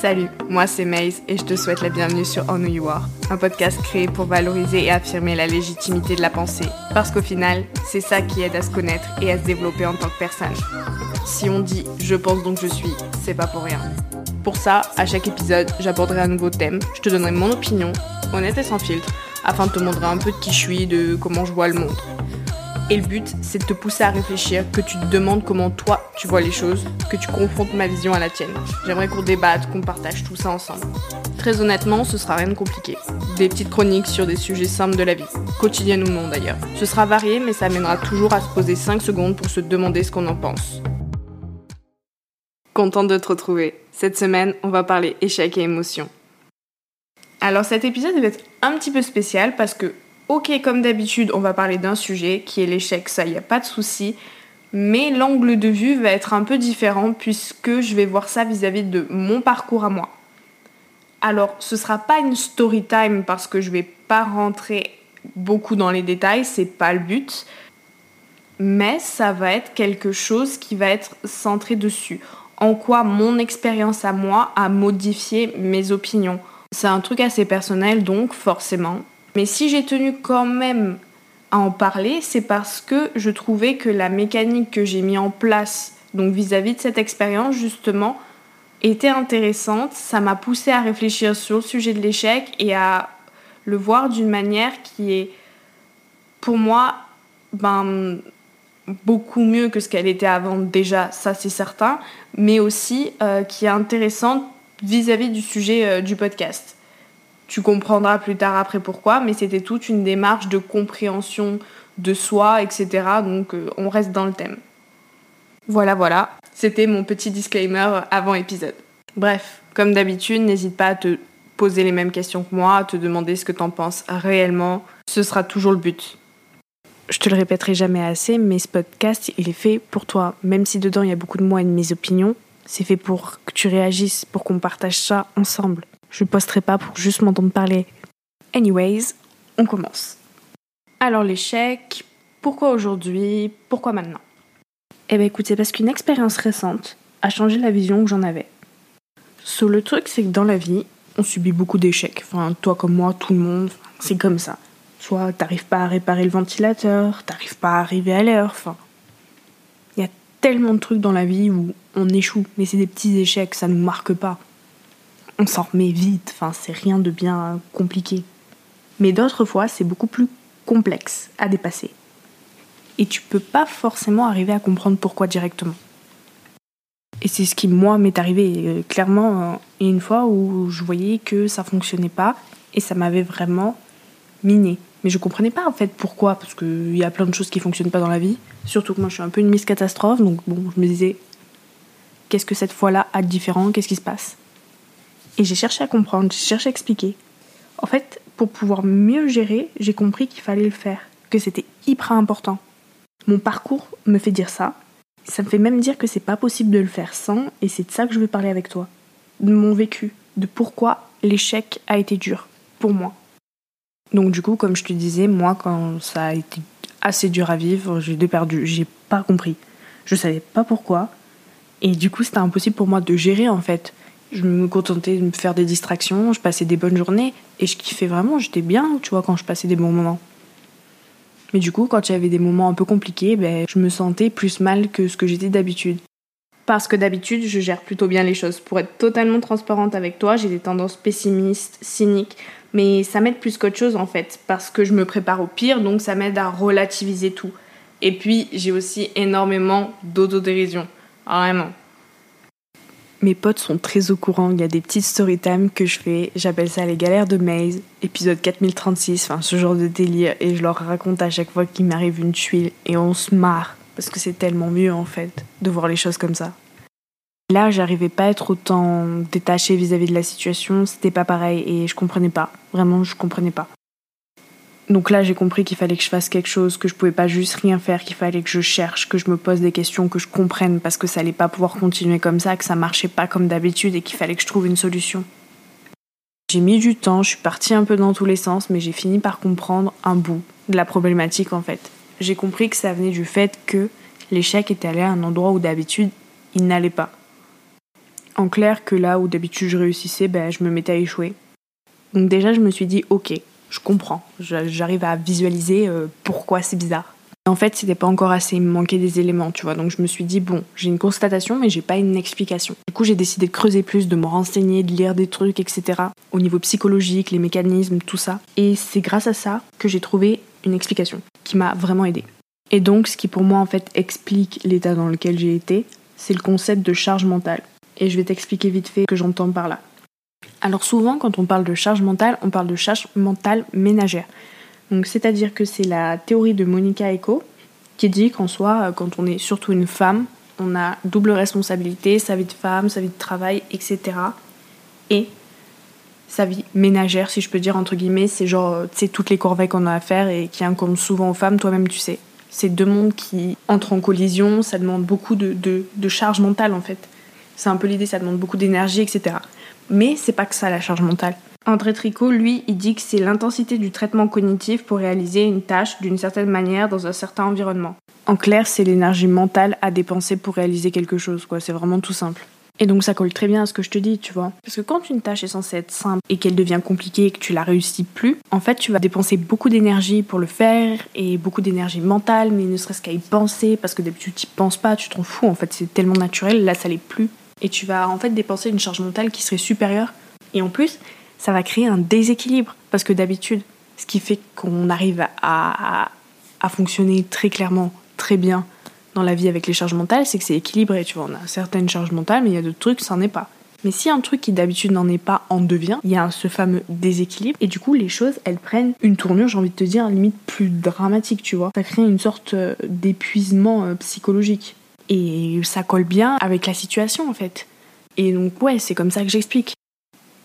Salut, moi c'est Maze et je te souhaite la bienvenue sur On Who You Are, un podcast créé pour valoriser et affirmer la légitimité de la pensée. Parce qu'au final, c'est ça qui aide à se connaître et à se développer en tant que personne. Si on dit je pense donc je suis, c'est pas pour rien. Pour ça, à chaque épisode, j'aborderai un nouveau thème, je te donnerai mon opinion, honnête et sans filtre, afin de te montrer un peu de qui je suis, de comment je vois le monde. Et le but, c'est de te pousser à réfléchir, que tu te demandes comment toi tu vois les choses, que tu confrontes ma vision à la tienne. J'aimerais qu'on débatte, qu'on partage tout ça ensemble. Très honnêtement, ce sera rien de compliqué. Des petites chroniques sur des sujets simples de la vie, quotidienne d'ailleurs. Ce sera varié, mais ça amènera toujours à se poser 5 secondes pour se demander ce qu'on en pense. Contente de te retrouver. Cette semaine, on va parler échec et émotion. Alors cet épisode va être un petit peu spécial parce que Ok, comme d'habitude, on va parler d'un sujet qui est l'échec, ça, il n'y a pas de souci. Mais l'angle de vue va être un peu différent puisque je vais voir ça vis-à-vis de mon parcours à moi. Alors, ce sera pas une story time parce que je vais pas rentrer beaucoup dans les détails, c'est pas le but. Mais ça va être quelque chose qui va être centré dessus. En quoi mon expérience à moi a modifié mes opinions. C'est un truc assez personnel, donc forcément, mais si j'ai tenu quand même à en parler, c'est parce que je trouvais que la mécanique que j'ai mis en place, donc vis-à-vis de cette expérience justement, était intéressante. Ça m'a poussé à réfléchir sur le sujet de l'échec et à le voir d'une manière qui est, pour moi, ben, beaucoup mieux que ce qu'elle était avant déjà, ça c'est certain, mais aussi euh, qui est intéressante vis-à-vis du sujet euh, du podcast. Tu comprendras plus tard après pourquoi, mais c'était toute une démarche de compréhension de soi, etc. Donc euh, on reste dans le thème. Voilà, voilà, c'était mon petit disclaimer avant épisode. Bref, comme d'habitude, n'hésite pas à te poser les mêmes questions que moi, à te demander ce que t'en penses réellement. Ce sera toujours le but. Je te le répéterai jamais assez, mais ce podcast, il est fait pour toi. Même si dedans il y a beaucoup de moi et de mes opinions, c'est fait pour que tu réagisses, pour qu'on partage ça ensemble. Je posterai pas pour juste m'entendre parler. Anyways, on commence. Alors l'échec, pourquoi aujourd'hui Pourquoi maintenant? Eh bien écoute, c'est parce qu'une expérience récente a changé la vision que j'en avais. So, le truc, c'est que dans la vie, on subit beaucoup d'échecs. Enfin, toi comme moi, tout le monde, c'est comme ça. Soit t'arrives pas à réparer le ventilateur, t'arrives pas à arriver à l'heure, enfin. Il y a tellement de trucs dans la vie où on échoue, mais c'est des petits échecs, ça nous marque pas on s'en remet vite, c'est rien de bien compliqué. Mais d'autres fois, c'est beaucoup plus complexe à dépasser. Et tu peux pas forcément arriver à comprendre pourquoi directement. Et c'est ce qui, moi, m'est arrivé euh, clairement euh, une fois où je voyais que ça fonctionnait pas et ça m'avait vraiment miné. Mais je comprenais pas en fait pourquoi, parce qu'il y a plein de choses qui fonctionnent pas dans la vie. Surtout que moi je suis un peu une miss catastrophe, donc bon, je me disais, qu'est-ce que cette fois-là a de différent? Qu'est-ce qui se passe? Et j'ai cherché à comprendre, j'ai cherché à expliquer. En fait, pour pouvoir mieux gérer, j'ai compris qu'il fallait le faire, que c'était hyper important. Mon parcours me fait dire ça. Ça me fait même dire que c'est pas possible de le faire sans, et c'est de ça que je veux parler avec toi. De mon vécu, de pourquoi l'échec a été dur pour moi. Donc du coup, comme je te disais, moi quand ça a été assez dur à vivre, j'ai perdu, j'ai pas compris. Je savais pas pourquoi. Et du coup, c'était impossible pour moi de gérer en fait. Je me contentais de me faire des distractions, je passais des bonnes journées et je kiffais vraiment, j'étais bien, tu vois, quand je passais des bons moments. Mais du coup, quand avait des moments un peu compliqués, ben, je me sentais plus mal que ce que j'étais d'habitude. Parce que d'habitude, je gère plutôt bien les choses. Pour être totalement transparente avec toi, j'ai des tendances pessimistes, cyniques, mais ça m'aide plus qu'autre chose en fait, parce que je me prépare au pire, donc ça m'aide à relativiser tout. Et puis, j'ai aussi énormément d'autodérision. Vraiment. Mes potes sont très au courant, il y a des petites story time que je fais, j'appelle ça les galères de Maze, épisode 4036, enfin ce genre de délire, et je leur raconte à chaque fois qu'il m'arrive une tuile, et on se marre, parce que c'est tellement mieux en fait, de voir les choses comme ça. Là, j'arrivais pas à être autant détachée vis-à-vis -vis de la situation, c'était pas pareil, et je comprenais pas, vraiment je comprenais pas. Donc là, j'ai compris qu'il fallait que je fasse quelque chose, que je pouvais pas juste rien faire, qu'il fallait que je cherche, que je me pose des questions, que je comprenne parce que ça allait pas pouvoir continuer comme ça, que ça marchait pas comme d'habitude et qu'il fallait que je trouve une solution. J'ai mis du temps, je suis partie un peu dans tous les sens, mais j'ai fini par comprendre un bout de la problématique en fait. J'ai compris que ça venait du fait que l'échec était allé à un endroit où d'habitude il n'allait pas. En clair, que là où d'habitude je réussissais, ben, je me mettais à échouer. Donc déjà, je me suis dit, ok, je comprends, j'arrive à visualiser euh, pourquoi c'est bizarre. En fait, c'était pas encore assez, il me manquait des éléments, tu vois. Donc je me suis dit, bon, j'ai une constatation, mais j'ai pas une explication. Du coup, j'ai décidé de creuser plus, de me renseigner, de lire des trucs, etc. Au niveau psychologique, les mécanismes, tout ça. Et c'est grâce à ça que j'ai trouvé une explication qui m'a vraiment aidée. Et donc, ce qui pour moi, en fait, explique l'état dans lequel j'ai été, c'est le concept de charge mentale. Et je vais t'expliquer vite fait ce que j'entends par là. Alors souvent, quand on parle de charge mentale, on parle de charge mentale ménagère. Donc c'est-à-dire que c'est la théorie de Monica Eco qui dit qu'en soi, quand on est surtout une femme, on a double responsabilité, sa vie de femme, sa vie de travail, etc. Et sa vie ménagère, si je peux dire entre guillemets, c'est genre, tu sais, toutes les corvées qu'on a à faire et qui incombent souvent aux femmes, toi-même tu sais. C'est deux mondes qui entrent en collision, ça demande beaucoup de, de, de charge mentale en fait. C'est un peu l'idée, ça demande beaucoup d'énergie, etc. Mais c'est pas que ça la charge mentale. André Tricot, lui, il dit que c'est l'intensité du traitement cognitif pour réaliser une tâche d'une certaine manière dans un certain environnement. En clair, c'est l'énergie mentale à dépenser pour réaliser quelque chose, quoi. C'est vraiment tout simple. Et donc ça colle très bien à ce que je te dis, tu vois. Parce que quand une tâche est censée être simple et qu'elle devient compliquée et que tu la réussis plus, en fait tu vas dépenser beaucoup d'énergie pour le faire et beaucoup d'énergie mentale, mais ne serait-ce qu'à y penser, parce que d'habitude tu penses pas, tu t'en fous, en fait c'est tellement naturel, là ça l'est plus. Et tu vas en fait dépenser une charge mentale qui serait supérieure. Et en plus, ça va créer un déséquilibre. Parce que d'habitude, ce qui fait qu'on arrive à, fonctionner très clairement, très bien dans la vie avec les charges mentales, c'est que c'est équilibré. Tu vois, on a certaines charges mentales, mais il y a d'autres trucs, ça n'en est pas. Mais si un truc qui d'habitude n'en est pas en devient, il y a ce fameux déséquilibre et du coup les choses elles prennent une tournure, j'ai envie de te dire, limite plus dramatique, tu vois. Ça crée une sorte euh, d'épuisement euh, psychologique. Et ça colle bien avec la situation en fait. Et donc ouais, c'est comme ça que j'explique.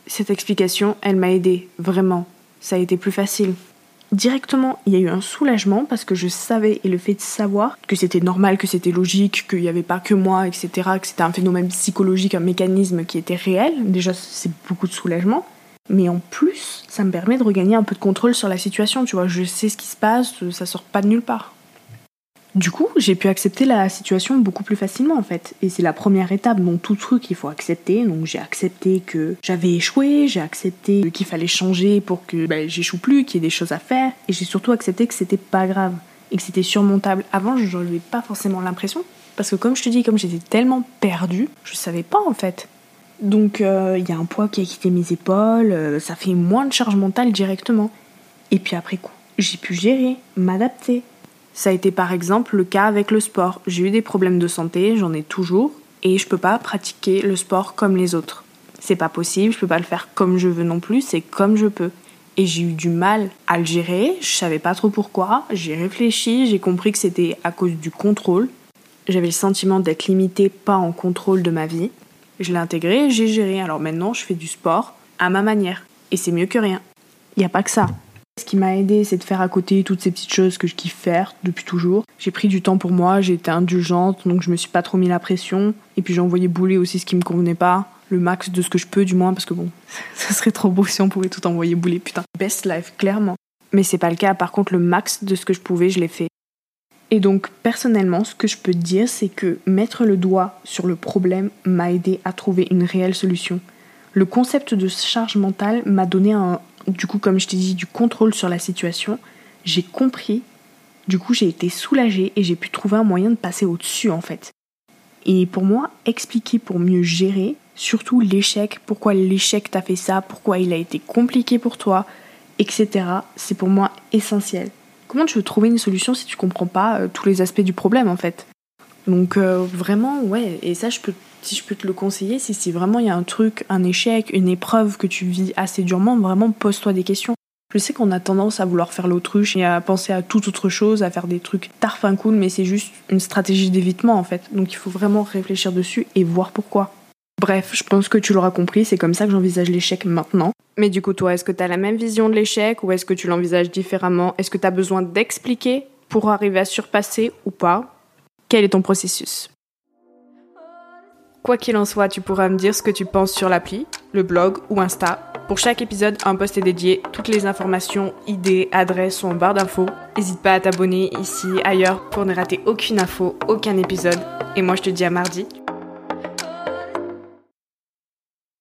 Cette explication, elle m'a aidé, vraiment. Ça a été plus facile. Directement, il y a eu un soulagement parce que je savais, et le fait de savoir que c'était normal, que c'était logique, qu'il n'y avait pas que moi, etc., que c'était un phénomène psychologique, un mécanisme qui était réel, déjà c'est beaucoup de soulagement. Mais en plus, ça me permet de regagner un peu de contrôle sur la situation, tu vois, je sais ce qui se passe, ça sort pas de nulle part. Du coup, j'ai pu accepter la situation beaucoup plus facilement en fait. Et c'est la première étape, donc tout truc il faut accepter. Donc j'ai accepté que j'avais échoué, j'ai accepté qu'il fallait changer pour que ben, j'échoue plus, qu'il y ait des choses à faire. Et j'ai surtout accepté que c'était pas grave et que c'était surmontable. Avant, je n'avais pas forcément l'impression. Parce que comme je te dis, comme j'étais tellement perdue, je savais pas en fait. Donc euh, il y a un poids qui a quitté mes épaules, euh, ça fait moins de charge mentale directement. Et puis après coup, j'ai pu gérer, m'adapter, ça a été par exemple le cas avec le sport. J'ai eu des problèmes de santé, j'en ai toujours, et je peux pas pratiquer le sport comme les autres. C'est pas possible, je peux pas le faire comme je veux non plus, c'est comme je peux. Et j'ai eu du mal à le gérer, je savais pas trop pourquoi, j'ai réfléchi, j'ai compris que c'était à cause du contrôle. J'avais le sentiment d'être limité, pas en contrôle de ma vie. Je l'ai intégré, j'ai géré. Alors maintenant, je fais du sport à ma manière. Et c'est mieux que rien. Il n'y a pas que ça. Ce qui m'a aidé, c'est de faire à côté toutes ces petites choses que je kiffe faire depuis toujours. J'ai pris du temps pour moi, j'ai été indulgente, donc je me suis pas trop mis la pression. Et puis j'ai envoyé bouler aussi ce qui me convenait pas, le max de ce que je peux du moins, parce que bon, ça serait trop beau si on pouvait tout envoyer bouler, putain. Best life, clairement. Mais c'est pas le cas, par contre le max de ce que je pouvais, je l'ai fait. Et donc personnellement, ce que je peux te dire, c'est que mettre le doigt sur le problème m'a aidé à trouver une réelle solution. Le concept de charge mentale m'a donné un, du coup, comme je t'ai dit, du contrôle sur la situation. J'ai compris. Du coup, j'ai été soulagée et j'ai pu trouver un moyen de passer au-dessus, en fait. Et pour moi, expliquer pour mieux gérer, surtout l'échec, pourquoi l'échec t'a fait ça, pourquoi il a été compliqué pour toi, etc., c'est pour moi essentiel. Comment tu veux trouver une solution si tu comprends pas euh, tous les aspects du problème, en fait? Donc, euh, vraiment, ouais, et ça, je peux si je peux te le conseiller, c'est si vraiment il y a un truc, un échec, une épreuve que tu vis assez durement, vraiment pose-toi des questions. Je sais qu'on a tendance à vouloir faire l'autruche et à penser à toute autre chose, à faire des trucs tarfin cool, mais c'est juste une stratégie d'évitement en fait. Donc il faut vraiment réfléchir dessus et voir pourquoi. Bref, je pense que tu l'auras compris, c'est comme ça que j'envisage l'échec maintenant. Mais du coup, toi, est-ce que tu as la même vision de l'échec ou est-ce que tu l'envisages différemment? Est-ce que tu as besoin d'expliquer pour arriver à surpasser ou pas? Quel est ton processus? Quoi qu'il en soit, tu pourras me dire ce que tu penses sur l'appli, le blog ou Insta. Pour chaque épisode, un post est dédié. Toutes les informations, idées, adresses sont en barre d'infos. N'hésite pas à t'abonner ici, ailleurs, pour ne rater aucune info, aucun épisode. Et moi, je te dis à mardi